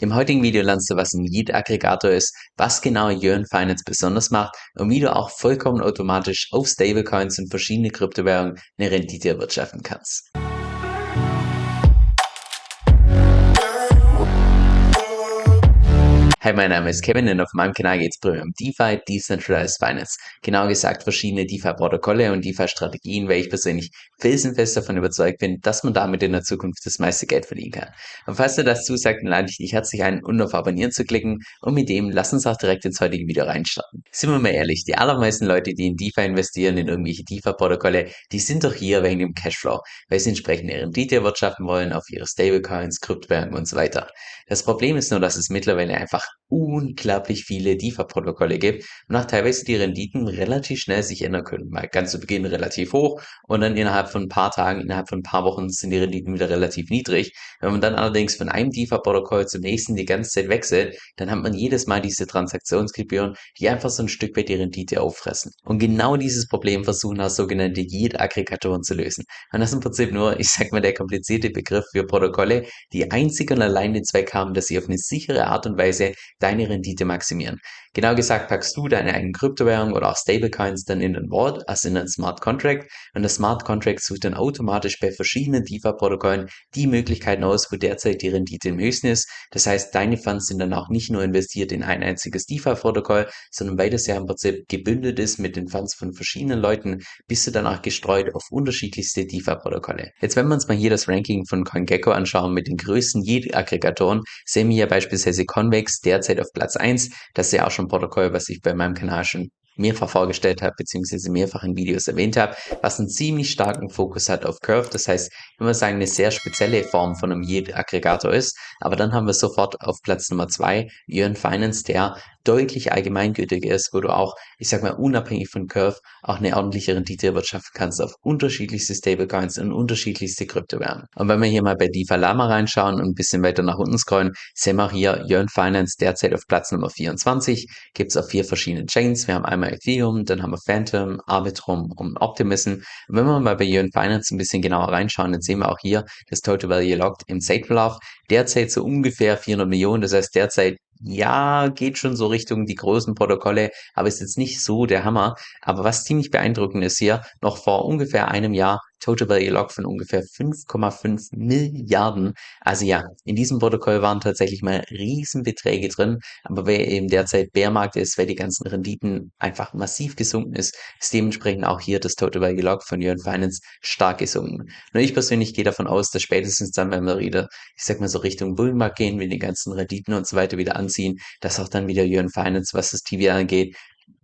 Im heutigen Video lernst du, was ein Yield-Aggregator ist, was genau Yearn Finance besonders macht und wie du auch vollkommen automatisch auf Stablecoins und verschiedene Kryptowährungen eine Rendite erwirtschaften kannst. Hi, mein Name ist Kevin und auf meinem Kanal geht es primär um DeFi, Decentralized Finance. Genauer gesagt verschiedene DeFi-Protokolle und DeFi-Strategien, weil ich persönlich felsenfest davon überzeugt bin, dass man damit in der Zukunft das meiste Geld verdienen kann. Und falls du das zusagt, dann lade ich dich herzlich ein, um auf Abonnieren zu klicken und mit dem lass uns auch direkt ins heutige Video reinstarten. Sind wir mal ehrlich, die allermeisten Leute, die in DeFi investieren, in irgendwelche DeFi-Protokolle, die sind doch hier wegen dem Cashflow, weil sie entsprechend ihre Rendite erwirtschaften wollen auf ihre Stablecoins, Kryptowährungen und so weiter. Das Problem ist nur, dass es mittlerweile einfach unglaublich viele DeFi-Protokolle gibt und auch teilweise die Renditen relativ schnell sich ändern können. Mal ganz zu Beginn relativ hoch und dann innerhalb von ein paar Tagen, innerhalb von ein paar Wochen sind die Renditen wieder relativ niedrig. Wenn man dann allerdings von einem DeFi-Protokoll zum nächsten die ganze Zeit wechselt, dann hat man jedes Mal diese Transaktionsgebühren, die einfach so ein Stück weit die Rendite auffressen. Und genau dieses Problem versuchen auch sogenannte Yield-Aggregatoren zu lösen. Und das ist im Prinzip nur, ich sag mal, der komplizierte Begriff für Protokolle, die einzig und allein den Zweck haben, dass sie auf eine sichere Art und Weise deine Rendite maximieren. Genau gesagt packst du deine eigenen Kryptowährungen oder auch Stablecoins dann in den Vault, also in einen Smart Contract und das Smart Contract sucht dann automatisch bei verschiedenen DeFi-Protokollen die Möglichkeiten aus, wo derzeit die Rendite am höchsten ist. Das heißt, deine Funds sind dann auch nicht nur investiert in ein einziges DeFi-Protokoll, sondern weil das ja im Prinzip gebündelt ist mit den Funds von verschiedenen Leuten, bist du dann auch gestreut auf unterschiedlichste DeFi-Protokolle. Jetzt, wenn wir uns mal hier das Ranking von CoinGecko anschauen mit den größten Yield-Aggregatoren, sehen wir hier beispielsweise Convex derzeit auf Platz 1. Das ist ja auch schon Protokoll, was ich bei meinem Kanal schon mehrfach vorgestellt habe, beziehungsweise mehrfach in Videos erwähnt habe, was einen ziemlich starken Fokus hat auf Curve. Das heißt, ich würde sagen, eine sehr spezielle Form von einem Yield-Aggregator ist. Aber dann haben wir sofort auf Platz Nummer zwei Yearn Finance, der deutlich allgemeingültiger ist, wo du auch, ich sag mal, unabhängig von Curve auch eine ordentliche Rendite erwirtschaften kannst auf unterschiedlichste Stablecoins und unterschiedlichste Kryptowährungen. Und wenn wir hier mal bei DeFi Lama reinschauen und ein bisschen weiter nach unten scrollen, sehen wir hier Yearn Finance derzeit auf Platz Nummer 24, gibt es auf vier verschiedenen Chains. Wir haben einmal Ethereum, dann haben wir Phantom, Arbitrum und Optimism. Und wenn wir mal bei Yearn Finance ein bisschen genauer reinschauen, dann sehen wir auch hier das Total Value Locked im Safe derzeit so ungefähr 400 Millionen. Das heißt derzeit ja, geht schon so Richtung die großen Protokolle, aber ist jetzt nicht so der Hammer. Aber was ziemlich beeindruckend ist hier, noch vor ungefähr einem Jahr Total Value Lock von ungefähr 5,5 Milliarden. Also ja, in diesem Protokoll waren tatsächlich mal Riesenbeträge drin, aber wer eben derzeit Bärmarkt ist, weil die ganzen Renditen einfach massiv gesunken ist, ist dementsprechend auch hier das Total Value Lock von Yearn Finance stark gesunken. Nur ich persönlich gehe davon aus, dass spätestens dann, wenn wir wieder, ich sag mal so Richtung Bullenmarkt gehen, wenn die ganzen Renditen und so weiter wieder anziehen, dass auch dann wieder Yearn Finance, was das TV angeht,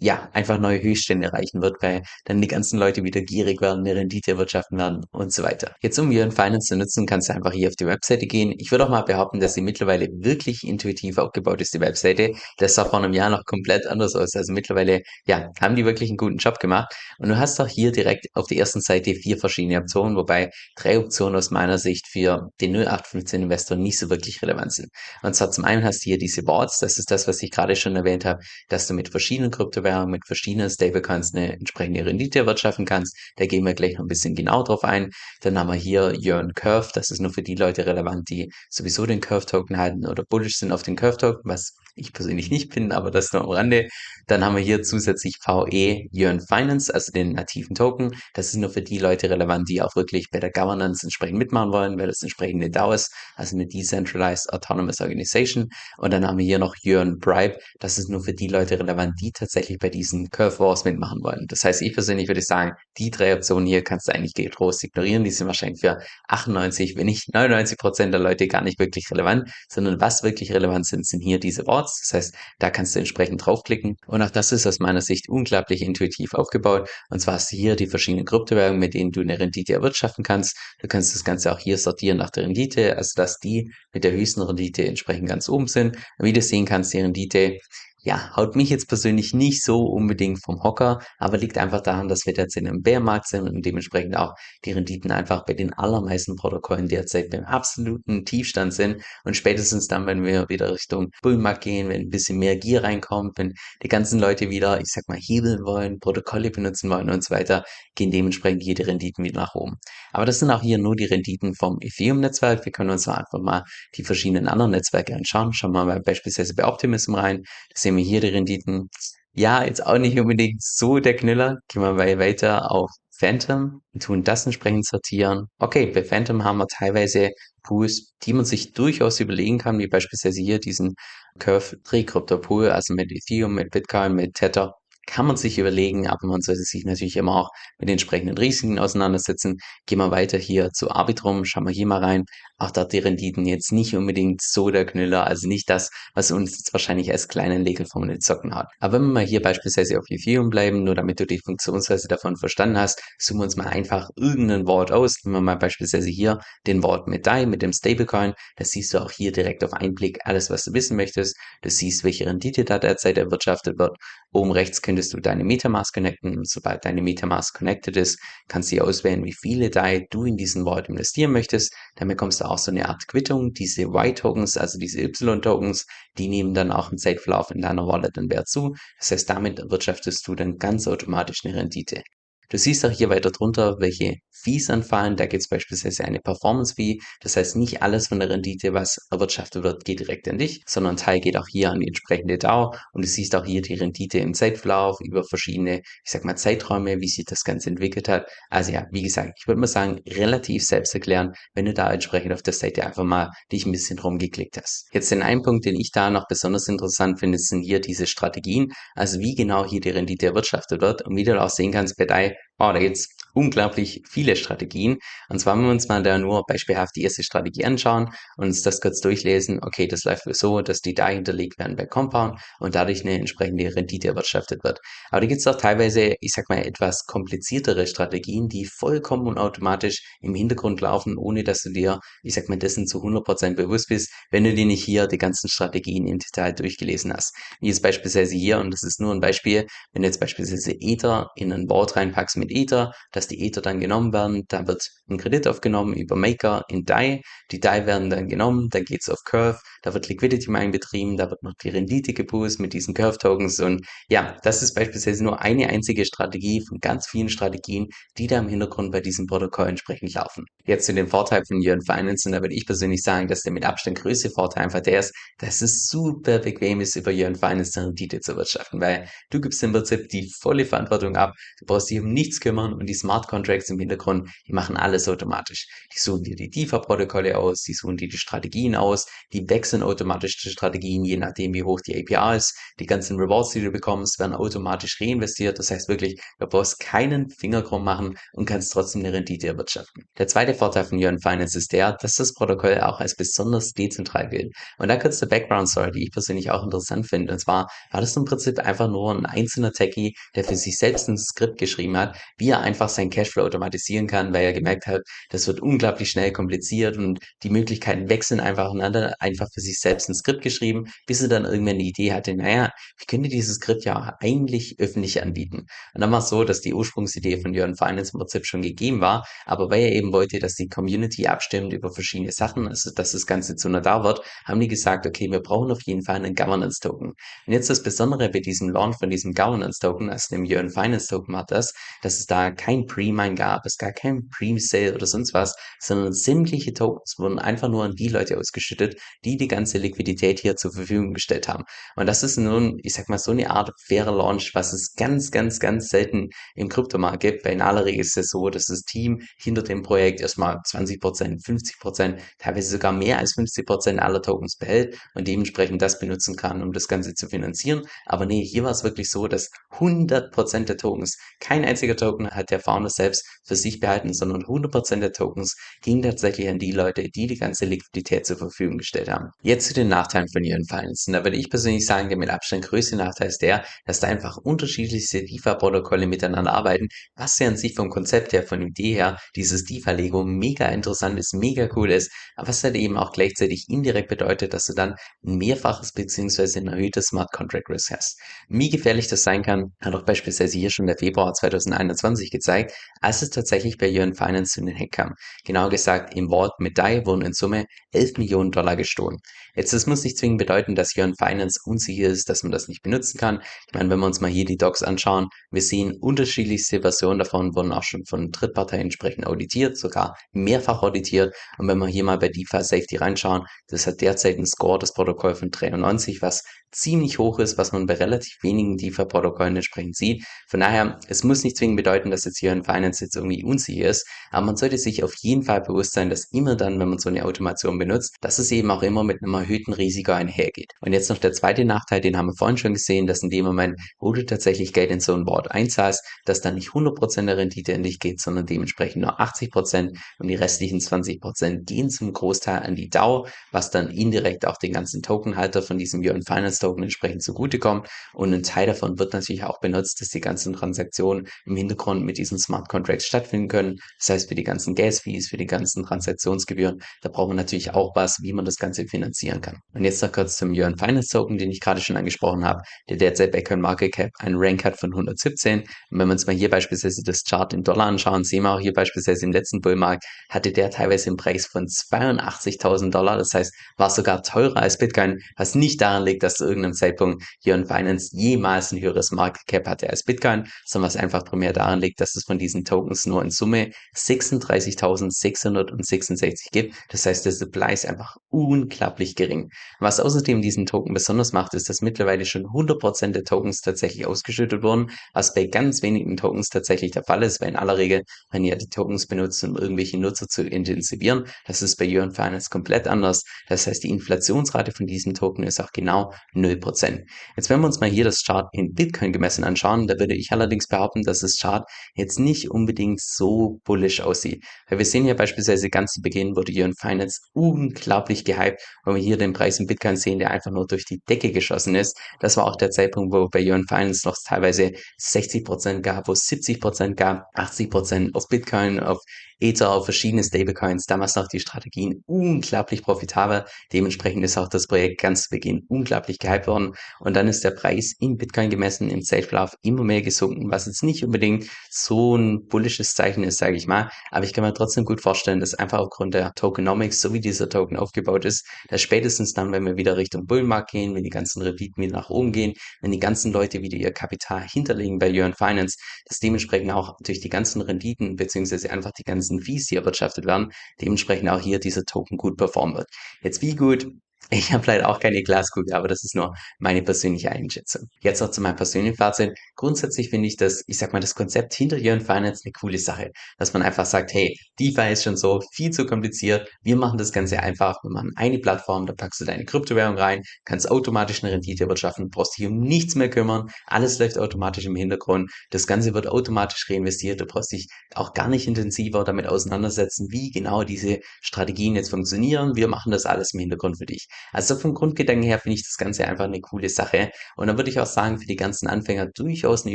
ja, einfach neue Höchststände erreichen wird, weil dann die ganzen Leute wieder gierig werden, eine Rendite erwirtschaften werden und so weiter. Jetzt, um Yearn Finance zu nutzen, kannst du einfach hier auf die Webseite gehen. Ich würde auch mal behaupten, dass sie mittlerweile wirklich intuitiv aufgebaut ist, die Webseite. Das sah vor einem Jahr noch komplett anders aus. Also mittlerweile, ja, haben die wirklich einen guten Job gemacht. Und du hast auch hier direkt auf der ersten Seite vier verschiedene Optionen, wobei drei Optionen aus meiner Sicht für den 0815 Investor nicht so wirklich relevant sind. Und zwar zum einen hast du hier diese Boards. Das ist das, was ich gerade schon erwähnt habe, dass du mit verschiedenen Kryptowährungen Software mit verschiedenen Stablecoins eine entsprechende Rendite erwirtschaften kannst. Da gehen wir gleich noch ein bisschen genau drauf ein. Dann haben wir hier Yearn Curve. Das ist nur für die Leute relevant, die sowieso den Curve Token halten oder bullish sind auf den Curve Token, was ich persönlich nicht bin, aber das nur am Rande. Dann haben wir hier zusätzlich VE Yearn Finance, also den nativen Token. Das ist nur für die Leute relevant, die auch wirklich bei der Governance entsprechend mitmachen wollen, weil das entsprechend eine DAO ist, also eine Decentralized Autonomous Organization. Und dann haben wir hier noch Yearn Bribe. Das ist nur für die Leute relevant, die tatsächlich bei diesen Curve Wars mitmachen wollen. Das heißt, ich persönlich würde sagen, die drei Optionen hier kannst du eigentlich getrost ignorieren. Die sind wahrscheinlich für 98, wenn nicht 99 Prozent der Leute gar nicht wirklich relevant, sondern was wirklich relevant sind, sind hier diese Boards. Das heißt, da kannst du entsprechend draufklicken. Und auch das ist aus meiner Sicht unglaublich intuitiv aufgebaut. Und zwar hast du hier die verschiedenen Kryptowährungen, mit denen du eine Rendite erwirtschaften kannst. Du kannst das Ganze auch hier sortieren nach der Rendite, also dass die mit der höchsten Rendite entsprechend ganz oben sind. Und wie du sehen kannst, die Rendite Ja, haut mich jetzt persönlich nicht so unbedingt vom Hocker, aber liegt einfach daran, dass wir derzeit im Bärmarkt sind und dementsprechend auch die Renditen einfach bei den allermeisten Protokollen derzeit beim absoluten Tiefstand sind und spätestens dann, wenn wir wieder Richtung Bullenmarkt gehen, wenn ein bisschen mehr Gier reinkommt, wenn die ganzen Leute wieder, ich sag mal, hebeln wollen, Protokolle benutzen wollen und so weiter, gehen dementsprechend hier die Renditen wieder nach oben. Aber das sind auch hier nur die Renditen vom Ethereum-Netzwerk. Wir können uns einfach mal die verschiedenen anderen Netzwerke anschauen. Schauen wir mal beispielsweise bei Optimism rein. Das sehen wir hier die Renditen. Ja, jetzt auch nicht unbedingt so der Knüller. Gehen wir weiter auf Phantom und tun das entsprechend sortieren. Okay, bei Phantom haben wir teilweise Pools, die man sich durchaus überlegen kann, wie beispielsweise hier diesen Curve Tree Pool, also mit Ethereum, mit Bitcoin, mit Tether kann man sich überlegen, aber man sollte sich natürlich immer auch mit den entsprechenden Risiken auseinandersetzen. Gehen wir weiter hier zu Arbitrum, schauen wir hier mal rein. Auch da die Renditen jetzt nicht unbedingt so der Knüller, also nicht das, was uns jetzt wahrscheinlich als kleinen den Zocken hat. Aber wenn wir mal hier beispielsweise auf Ethereum bleiben, nur damit du die Funktionsweise davon verstanden hast, suchen wir uns mal einfach irgendein Wort aus. Nehmen wir mal beispielsweise hier den Wort mit DAI, mit dem Stablecoin. Das siehst du auch hier direkt auf einen Blick alles, was du wissen möchtest. Du siehst, welche Rendite da derzeit erwirtschaftet wird. Oben rechts könnt könntest du deine Metamask connecten. Sobald deine Metamask connected ist, kannst du hier auswählen, wie viele DAI du in diesen Wallet investieren möchtest. Dann bekommst du auch so eine Art Quittung. Diese Y-Tokens, also diese Y-Tokens, die nehmen dann auch im Zeitverlauf in deiner Wallet den Wert zu. Das heißt, damit erwirtschaftest du dann ganz automatisch eine Rendite. Du siehst auch hier weiter drunter, welche Fees anfallen. Da gibt es beispielsweise eine Performance Fee. Das heißt, nicht alles von der Rendite, was erwirtschaftet wird, geht direkt an dich, sondern ein Teil geht auch hier an die entsprechende DAO. Und du siehst auch hier die Rendite im Zeitverlauf über verschiedene, ich sag mal, Zeiträume, wie sich das Ganze entwickelt hat. Also ja, wie gesagt, ich würde mal sagen, relativ selbst erklären, wenn du da entsprechend auf der Seite einfach mal dich ein bisschen rumgeklickt hast. Jetzt den einen Punkt, den ich da noch besonders interessant finde, sind hier diese Strategien. Also wie genau hier die Rendite erwirtschaftet wird. Und wie du auch sehen kannst bei DAI, Oh, da gibt's unglaublich viele Strategien. Und zwar, wenn wir uns mal da nur beispielhaft die erste Strategie anschauen und uns das kurz durchlesen, okay, das läuft so, dass die da hinterlegt werden bei Compound und dadurch eine entsprechende Rendite erwirtschaftet wird. Aber da gibt's auch teilweise, ich sag mal, etwas kompliziertere Strategien, die vollkommen unautomatisch im Hintergrund laufen, ohne dass du dir, ich sag mal, dessen zu 100% bewusst bist, wenn du dir nicht hier die ganzen Strategien im Detail durchgelesen hast. Wie jetzt beispielsweise hier, und das ist nur ein Beispiel, wenn du jetzt beispielsweise Ether in ein Board reinpackst mit Ether, die Ether dann genommen werden, da wird ein Kredit aufgenommen über Maker in DAI, die DAI werden dann genommen, dann geht's auf Curve, da wird Liquidity Mining betrieben, da wird noch die Rendite geboostet mit diesen Curve Tokens und ja, das ist beispielsweise nur eine einzige Strategie von ganz vielen Strategien, die da im Hintergrund bei diesem Protokoll entsprechend laufen. Jetzt zu dem Vorteil von Yearn Finance und da würde ich persönlich sagen, dass der mit Abstand größte Vorteil einfach der ist, dass es super bequem ist, über Yearn Finance eine Rendite zu wirtschaften, weil du gibst im Prinzip die volle Verantwortung ab, du brauchst dich um nichts kümmern und die Smart Contracts im Hintergrund, die machen alles automatisch. Die suchen dir die DeFi-Protokolle aus, die suchen dir die Strategien aus, die wechseln automatisch die Strategien, je nachdem wie hoch die APR ist. Die ganzen Rewards, die du bekommst, werden automatisch reinvestiert. Das heißt wirklich, du brauchst keinen Finger krumm machen und kannst trotzdem eine Rendite erwirtschaften. Der zweite Vorteil von Yearn Finance ist der, dass das Protokoll auch als besonders dezentral gilt. Und da kurz der Background Story, die ich persönlich auch interessant finde. Und zwar war das im Prinzip einfach nur ein einzelner Techie, der für sich selbst ein Skript geschrieben hat, wie er einfach seinen Cashflow automatisieren kann, weil er gemerkt hat, das wird unglaublich schnell kompliziert und die Möglichkeiten wechseln einfach aneinander, einfach für sich selbst ein Skript geschrieben, bis er dann irgendwann eine Idee hatte, naja, ich könnte dieses Skript ja eigentlich öffentlich anbieten. Und dann war es so, dass die Ursprungsidee von Jörn Finance im Prinzip schon gegeben war, aber weil er eben wollte, dass die Community abstimmt über verschiedene Sachen, also dass das Ganze zu einer da wird, haben die gesagt, okay, wir brauchen auf jeden Fall einen Governance Token. Und jetzt das Besondere bei diesem Launch von diesem Governance Token, also dem Jörn Finance Token war das, dass es da kein Pre-Mine gab, es gab kein Pre-Sale oder sonst was, sondern sämtliche Tokens wurden einfach nur an die Leute ausgeschüttet, die die ganze Liquidität hier zur Verfügung gestellt haben. Und das ist nun, ich sag mal, so eine Art fairer Launch, was es ganz, ganz, ganz selten im Kryptomarkt gibt, weil in aller Regel ist es so, dass das Team hinter dem Projekt erstmal 20%, 50%, teilweise sogar mehr als 50% aller Tokens behält und dementsprechend das benutzen kann, um das Ganze zu finanzieren. Aber nee, hier war es wirklich so, dass 100% der Tokens, kein einziger Token hat der Founder Founders selbst für sich behalten, sondern 100% der Tokens gingen tatsächlich an die Leute, die die ganze Liquidität zur Verfügung gestellt haben. Jetzt zu den Nachteilen von Yearn Finance. Und da würde ich persönlich sagen, der mit Abstand größte Nachteil ist der, dass da einfach unterschiedlichste DeFi-Protokolle miteinander arbeiten, was ja an sich vom Konzept her, von Idee her, dieses DeFi-Lego mega interessant ist, mega cool ist, aber was halt eben auch gleichzeitig indirekt bedeutet, dass du dann ein mehrfaches bzw. ein erhöhtes Smart Contract Risk hast. Wie gefährlich das sein kann, hat auch beispielsweise hier schon der Februar 2021 gezeigt, als es tatsächlich bei Yearn Finance zu den Hack kam. Genau gesagt, im Wort DAI wurden in Summe 11 Millionen Dollar gestohlen. Jetzt, das muss nicht zwingend bedeuten, dass Yearn Finance unsicher ist, dass man das nicht benutzen kann. Ich meine, wenn wir uns mal hier die Docs anschauen, wir sehen unterschiedlichste Versionen davon, wurden auch schon von Drittparteien entsprechend auditiert, sogar mehrfach auditiert. Und wenn wir hier mal bei DeFi Safety reinschauen, das hat derzeit einen Score, das Protokoll von 93, was ziemlich hoch ist, was man bei relativ wenigen DeFi-Protokollen entsprechend sieht. Von daher, es muss nicht zwingend bedeuten, dass jetzt hier ein Finance jetzt irgendwie unsicher ist, aber man sollte sich auf jeden Fall bewusst sein, dass immer dann, wenn man so eine Automation benutzt, dass es eben auch immer mit einem erhöhten Risiko einhergeht. Und jetzt noch der zweite Nachteil, den haben wir vorhin schon gesehen, dass in dem Moment, wo du tatsächlich Geld in so ein Board einzahlst, dass dann nicht 100% der Rendite in dich geht, sondern dementsprechend nur 80% und die restlichen 20% gehen zum Großteil an die DAO, was dann indirekt auch den ganzen Tokenhalter von diesem Year Finance Token entsprechend zugutekommt. Und ein Teil davon wird natürlich auch benutzt, dass die ganzen Transaktionen im Hintergrund mit diesen Smart Contracts stattfinden können. Das heißt, für die ganzen Gas-Fees, für die ganzen Transaktionsgebühren, da braucht man natürlich auch was, wie man das Ganze finanzieren kann. Und jetzt noch kurz zum Yearn Finance Token, den ich gerade schon angesprochen habe, der derzeit bei Market Cap einen Rank hat von 117. Und wenn wir uns mal hier beispielsweise das Chart in Dollar anschauen, sehen wir auch hier beispielsweise im letzten Bullmarkt hatte der teilweise einen Preis von 82.000 Dollar. Das heißt, war sogar teurer als Bitcoin, was nicht daran liegt, dass du irgendeinem Zeitpunkt in Finance jemals ein höheres Market Cap hatte als Bitcoin, sondern was einfach primär daran liegt, dass es von diesen Tokens nur in Summe 36.666 gibt. Das heißt, der Supply ist einfach unglaublich gering. Was außerdem diesen Token besonders macht, ist, dass mittlerweile schon 100% der Tokens tatsächlich ausgeschüttet wurden, was bei ganz wenigen Tokens tatsächlich der Fall ist, weil in aller Regel, wenn ihr die Tokens benutzt, um irgendwelche Nutzer zu intensivieren, das ist bei Yearn Finance komplett anders. Das heißt, die Inflationsrate von diesem Token ist auch genau 0%. Jetzt wenn wir uns mal hier das Chart in Bitcoin gemessen anschauen, da würde ich allerdings behaupten, dass das Chart jetzt nicht unbedingt so bullish aussieht. Weil wir sehen hier beispielsweise ganz zu Beginn wurde Yearn Finance unglaublich gehypt, wenn wir hier den Preis in Bitcoin sehen, der einfach nur durch die Decke geschossen ist. Das war auch der Zeitpunkt, wo bei Yearn Finance noch teilweise 60% gab, wo es 70% gab, 80% auf Bitcoin, auf Ether auf verschiedene Stablecoins, damals noch die Strategien unglaublich profitabel. Dementsprechend ist auch das Projekt ganz zu Beginn unglaublich gehypt worden. Und dann ist der Preis in Bitcoin gemessen im Zeitverlauf immer mehr gesunken, was jetzt nicht unbedingt so ein bullisches Zeichen ist, sage ich mal. Aber ich kann mir trotzdem gut vorstellen, dass einfach aufgrund der Tokenomics, so wie dieser Token aufgebaut ist, dass spätestens dann, wenn wir wieder Richtung Bullenmarkt gehen, wenn die ganzen Renditen wieder nach oben gehen, wenn die ganzen Leute wieder ihr Kapital hinterlegen bei Yearn Finance, dass dementsprechend auch durch die ganzen Renditen beziehungsweise einfach die ganzen Fees, die erwirtschaftet werden, dementsprechend auch hier dieser Token gut performen wird. Jetzt wie gut ich habe leider auch keine Glaskugel, aber das ist nur meine persönliche Einschätzung. Jetzt noch zu meinem persönlichen Fazit. Grundsätzlich finde ich das, ich sag mal, das Konzept hinter Yearn Finance eine coole Sache. Dass man einfach sagt, hey, DeFi ist schon so viel zu kompliziert. Wir machen das Ganze einfach. Wir machen eine Plattform, da packst du deine Kryptowährung rein, kannst automatisch eine Rendite wirtschaften, brauchst dich um nichts mehr kümmern. Alles läuft automatisch im Hintergrund. Das Ganze wird automatisch reinvestiert. Du brauchst dich auch gar nicht intensiver damit auseinandersetzen, wie genau diese Strategien jetzt funktionieren. Wir machen das alles im Hintergrund für dich. Also vom Grundgedanken her finde ich das Ganze einfach eine coole Sache. Und dann würde ich auch sagen, für die ganzen Anfänger durchaus eine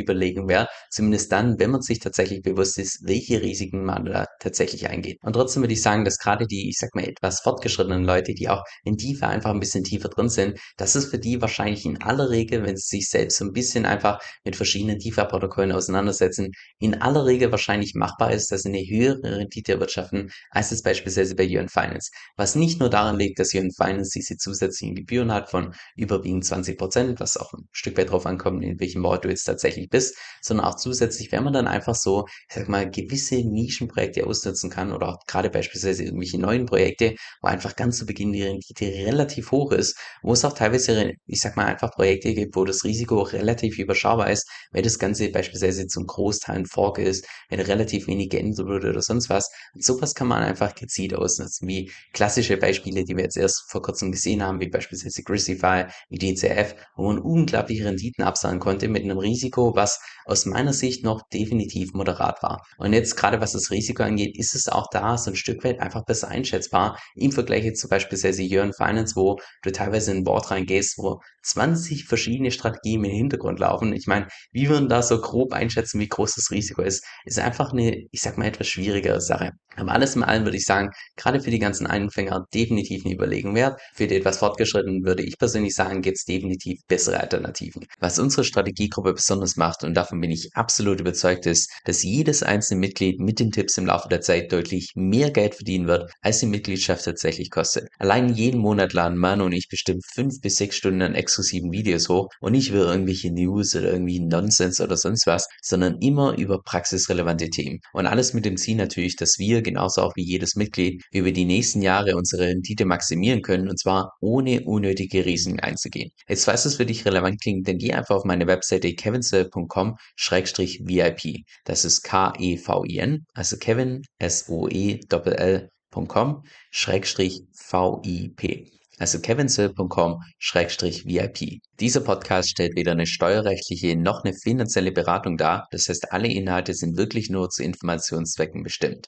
Überlegung wäre, zumindest dann, wenn man sich tatsächlich bewusst ist, welche Risiken man da tatsächlich eingeht. Und trotzdem würde ich sagen, dass gerade die, ich sag mal, etwas fortgeschrittenen Leute, die auch in DeFi einfach ein bisschen tiefer drin sind, dass es für die wahrscheinlich in aller Regel, wenn sie sich selbst so ein bisschen einfach mit verschiedenen DeFi-Protokollen auseinandersetzen, in aller Regel wahrscheinlich machbar ist, dass sie eine höhere Rendite erwirtschaften, als es beispielsweise bei Yuan Finance. Was nicht nur daran liegt, dass Yuan Finance diese diese zusätzlichen Gebühren hat von überwiegend 20 Prozent, was auch ein Stück weit drauf ankommt, in welchem Ort du jetzt tatsächlich bist, sondern auch zusätzlich, wenn man dann einfach so, ich sag mal, gewisse Nischenprojekte ausnutzen kann oder auch gerade beispielsweise irgendwelche neuen Projekte, wo einfach ganz zu Beginn die Rendite relativ hoch ist, wo es auch teilweise, ich sag mal, einfach Projekte gibt, wo das Risiko relativ überschaubar ist, weil das Ganze beispielsweise zum Großteil ein Fork ist, wenn relativ wenig geändert wurde oder sonst was. Und sowas kann man einfach gezielt ausnutzen, wie klassische Beispiele, die wir jetzt erst vor kurzem gesehen gesehen haben, wie beispielsweise Grisify, wie DCF, wo man unglaubliche Renditen absahnen konnte mit einem Risiko, was aus meiner Sicht noch definitiv moderat war. Und jetzt gerade was das Risiko angeht, ist es auch da so ein Stück weit einfach besser einschätzbar im Vergleich jetzt zu beispielsweise Jörn Finance, wo du teilweise in ein Board reingehst, wo 20 verschiedene Strategien im Hintergrund laufen. Ich meine, wie würden da so grob einschätzen, wie groß das Risiko ist, ist einfach eine, ich sag mal, etwas schwierigere Sache. Aber alles in allem würde ich sagen, gerade für die ganzen Einfänger definitiv eine Überlegung wert. Für etwas fortgeschrittenen würde ich persönlich sagen, gibt es definitiv bessere Alternativen. Was unsere Strategiegruppe besonders macht, und davon bin ich absolut überzeugt, ist, dass jedes einzelne Mitglied mit den Tipps im Laufe der Zeit deutlich mehr Geld verdienen wird, als die Mitgliedschaft tatsächlich kostet. Allein jeden Monat laden Manu und ich bestimmt fünf bis sechs Stunden an exklusiven Videos hoch und ich will irgendwelche News oder irgendwie Nonsens oder sonst was, sondern immer über praxisrelevante Themen. Und alles mit dem Ziel natürlich, dass wir genauso auch wie jedes Mitglied über die nächsten Jahre unsere Rendite maximieren können und zwar ohne unnötige Risiken einzugehen. Jetzt falls es für dich relevant klingt, dann geh einfach auf meine Webseite kevinsoe.com-vip. Das ist K-E-V-I-N, also Kevin, S-O-E-L-L.com-VIP also kevinsill.com-vip. Dieser Podcast stellt weder eine steuerrechtliche noch eine finanzielle Beratung dar, das heißt alle Inhalte sind wirklich nur zu Informationszwecken bestimmt.